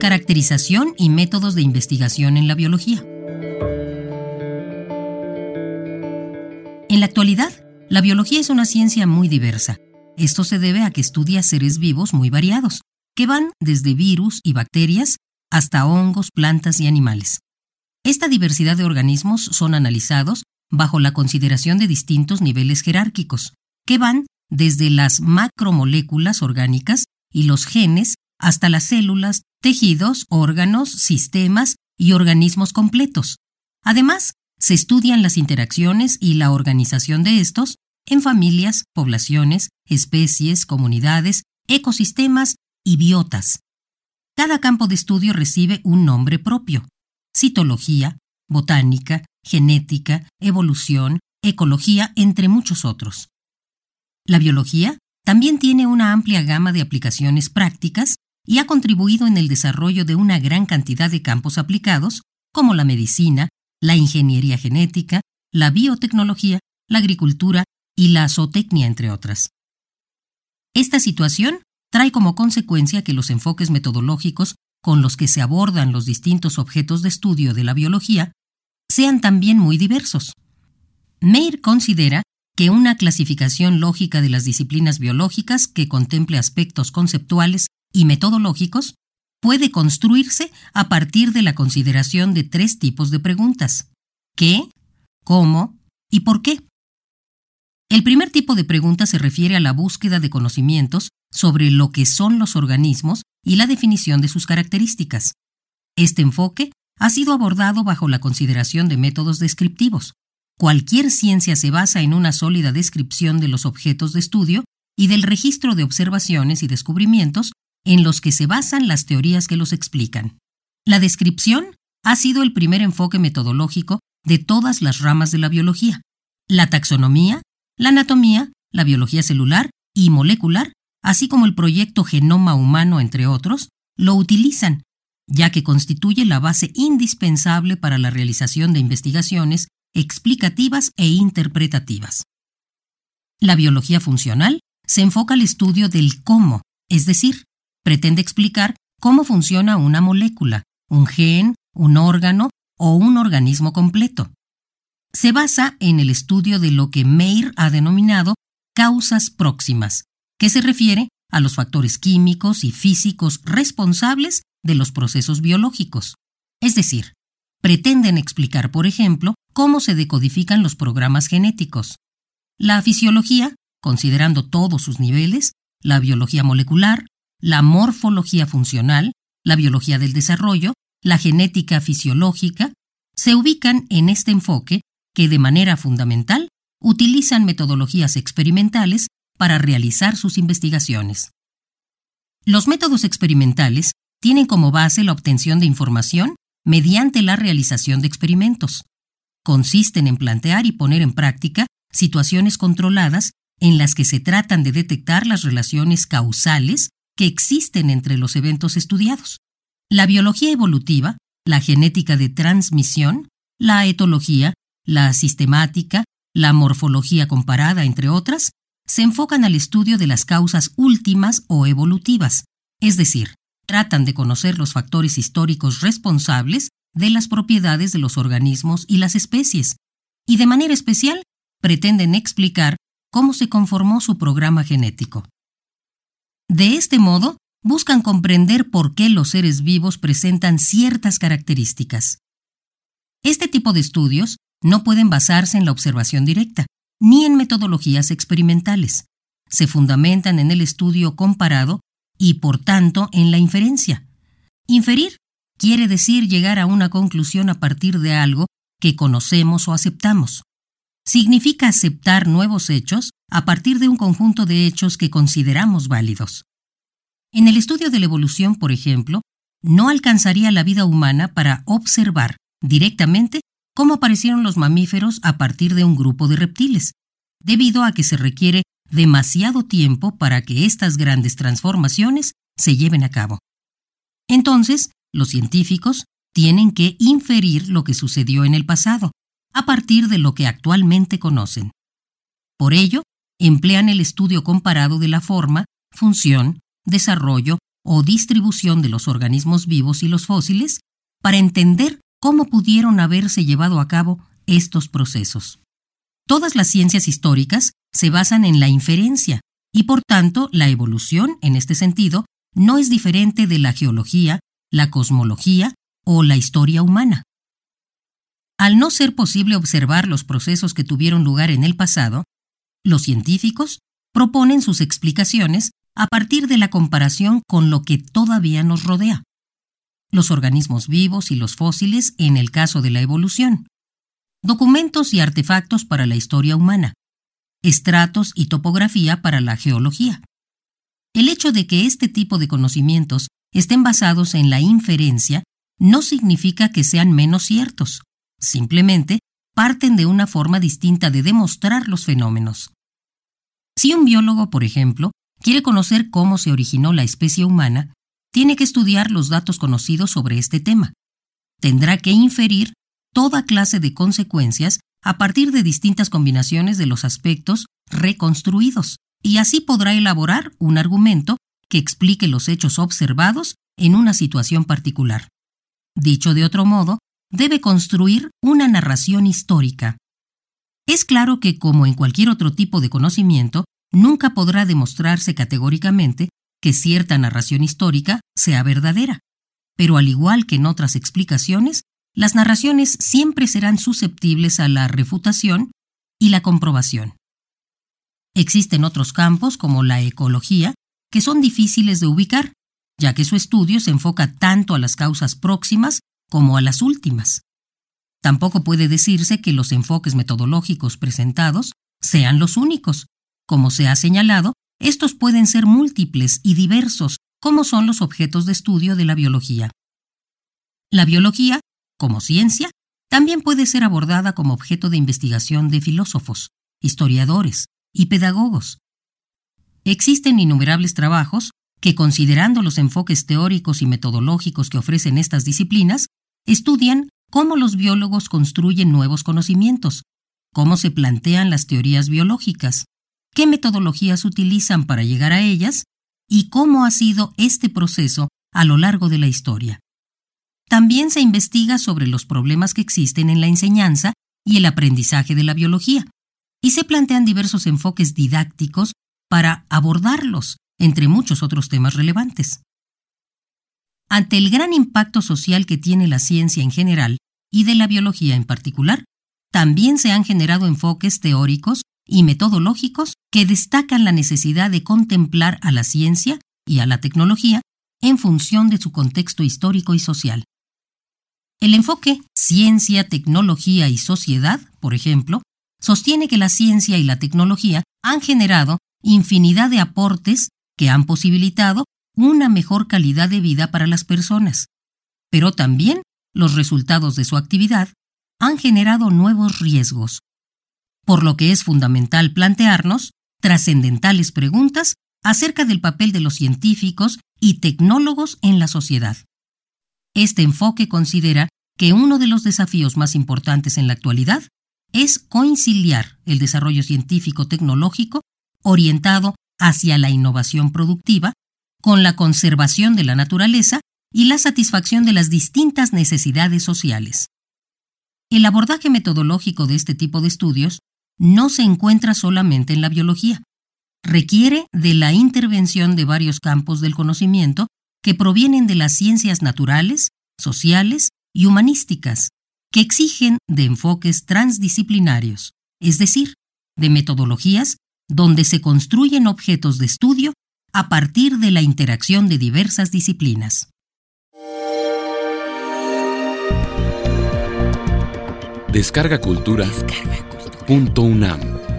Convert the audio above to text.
Caracterización y métodos de investigación en la biología. En la actualidad, la biología es una ciencia muy diversa. Esto se debe a que estudia seres vivos muy variados, que van desde virus y bacterias hasta hongos, plantas y animales. Esta diversidad de organismos son analizados bajo la consideración de distintos niveles jerárquicos, que van desde las macromoléculas orgánicas y los genes hasta las células, tejidos, órganos, sistemas y organismos completos. Además, se estudian las interacciones y la organización de estos en familias, poblaciones, especies, comunidades, ecosistemas y biotas. Cada campo de estudio recibe un nombre propio. Citología, botánica, genética, evolución, ecología, entre muchos otros. La biología también tiene una amplia gama de aplicaciones prácticas y ha contribuido en el desarrollo de una gran cantidad de campos aplicados, como la medicina, la ingeniería genética, la biotecnología, la agricultura y la zootecnia, entre otras. Esta situación trae como consecuencia que los enfoques metodológicos con los que se abordan los distintos objetos de estudio de la biología sean también muy diversos. Meir considera que una clasificación lógica de las disciplinas biológicas que contemple aspectos conceptuales y metodológicos puede construirse a partir de la consideración de tres tipos de preguntas. ¿Qué? ¿Cómo? ¿Y por qué? El primer tipo de pregunta se refiere a la búsqueda de conocimientos sobre lo que son los organismos y la definición de sus características. Este enfoque ha sido abordado bajo la consideración de métodos descriptivos. Cualquier ciencia se basa en una sólida descripción de los objetos de estudio y del registro de observaciones y descubrimientos en los que se basan las teorías que los explican. La descripción ha sido el primer enfoque metodológico de todas las ramas de la biología. La taxonomía, la anatomía, la biología celular y molecular, así como el proyecto Genoma Humano, entre otros, lo utilizan, ya que constituye la base indispensable para la realización de investigaciones explicativas e interpretativas. La biología funcional se enfoca al estudio del cómo, es decir, pretende explicar cómo funciona una molécula, un gen, un órgano o un organismo completo. Se basa en el estudio de lo que Meir ha denominado causas próximas, que se refiere a los factores químicos y físicos responsables de los procesos biológicos. Es decir, pretenden explicar, por ejemplo, cómo se decodifican los programas genéticos. La fisiología, considerando todos sus niveles, la biología molecular, la morfología funcional, la biología del desarrollo, la genética fisiológica, se ubican en este enfoque que de manera fundamental utilizan metodologías experimentales para realizar sus investigaciones. Los métodos experimentales tienen como base la obtención de información mediante la realización de experimentos. Consisten en plantear y poner en práctica situaciones controladas en las que se tratan de detectar las relaciones causales que existen entre los eventos estudiados. La biología evolutiva, la genética de transmisión, la etología, la sistemática, la morfología comparada, entre otras, se enfocan al estudio de las causas últimas o evolutivas, es decir, tratan de conocer los factores históricos responsables de las propiedades de los organismos y las especies, y de manera especial pretenden explicar cómo se conformó su programa genético. De este modo, buscan comprender por qué los seres vivos presentan ciertas características. Este tipo de estudios no pueden basarse en la observación directa, ni en metodologías experimentales. Se fundamentan en el estudio comparado y, por tanto, en la inferencia. Inferir quiere decir llegar a una conclusión a partir de algo que conocemos o aceptamos. Significa aceptar nuevos hechos a partir de un conjunto de hechos que consideramos válidos. En el estudio de la evolución, por ejemplo, no alcanzaría la vida humana para observar directamente cómo aparecieron los mamíferos a partir de un grupo de reptiles, debido a que se requiere demasiado tiempo para que estas grandes transformaciones se lleven a cabo. Entonces, los científicos tienen que inferir lo que sucedió en el pasado, a partir de lo que actualmente conocen. Por ello, emplean el estudio comparado de la forma función, desarrollo o distribución de los organismos vivos y los fósiles para entender cómo pudieron haberse llevado a cabo estos procesos. Todas las ciencias históricas se basan en la inferencia y por tanto la evolución, en este sentido, no es diferente de la geología, la cosmología o la historia humana. Al no ser posible observar los procesos que tuvieron lugar en el pasado, los científicos proponen sus explicaciones a partir de la comparación con lo que todavía nos rodea. Los organismos vivos y los fósiles en el caso de la evolución. Documentos y artefactos para la historia humana. Estratos y topografía para la geología. El hecho de que este tipo de conocimientos estén basados en la inferencia no significa que sean menos ciertos. Simplemente parten de una forma distinta de demostrar los fenómenos. Si un biólogo, por ejemplo, quiere conocer cómo se originó la especie humana, tiene que estudiar los datos conocidos sobre este tema. Tendrá que inferir toda clase de consecuencias a partir de distintas combinaciones de los aspectos reconstruidos, y así podrá elaborar un argumento que explique los hechos observados en una situación particular. Dicho de otro modo, debe construir una narración histórica. Es claro que, como en cualquier otro tipo de conocimiento, nunca podrá demostrarse categóricamente que cierta narración histórica sea verdadera, pero al igual que en otras explicaciones, las narraciones siempre serán susceptibles a la refutación y la comprobación. Existen otros campos, como la ecología, que son difíciles de ubicar, ya que su estudio se enfoca tanto a las causas próximas como a las últimas. Tampoco puede decirse que los enfoques metodológicos presentados sean los únicos. Como se ha señalado, estos pueden ser múltiples y diversos, como son los objetos de estudio de la biología. La biología, como ciencia, también puede ser abordada como objeto de investigación de filósofos, historiadores y pedagogos. Existen innumerables trabajos que, considerando los enfoques teóricos y metodológicos que ofrecen estas disciplinas, Estudian cómo los biólogos construyen nuevos conocimientos, cómo se plantean las teorías biológicas, qué metodologías utilizan para llegar a ellas y cómo ha sido este proceso a lo largo de la historia. También se investiga sobre los problemas que existen en la enseñanza y el aprendizaje de la biología, y se plantean diversos enfoques didácticos para abordarlos, entre muchos otros temas relevantes. Ante el gran impacto social que tiene la ciencia en general y de la biología en particular, también se han generado enfoques teóricos y metodológicos que destacan la necesidad de contemplar a la ciencia y a la tecnología en función de su contexto histórico y social. El enfoque ciencia, tecnología y sociedad, por ejemplo, sostiene que la ciencia y la tecnología han generado infinidad de aportes que han posibilitado una mejor calidad de vida para las personas, pero también los resultados de su actividad han generado nuevos riesgos, por lo que es fundamental plantearnos trascendentales preguntas acerca del papel de los científicos y tecnólogos en la sociedad. Este enfoque considera que uno de los desafíos más importantes en la actualidad es conciliar el desarrollo científico-tecnológico orientado hacia la innovación productiva con la conservación de la naturaleza y la satisfacción de las distintas necesidades sociales. El abordaje metodológico de este tipo de estudios no se encuentra solamente en la biología. Requiere de la intervención de varios campos del conocimiento que provienen de las ciencias naturales, sociales y humanísticas, que exigen de enfoques transdisciplinarios, es decir, de metodologías donde se construyen objetos de estudio a partir de la interacción de diversas disciplinas. Descarga Cultura. Descarga cultura.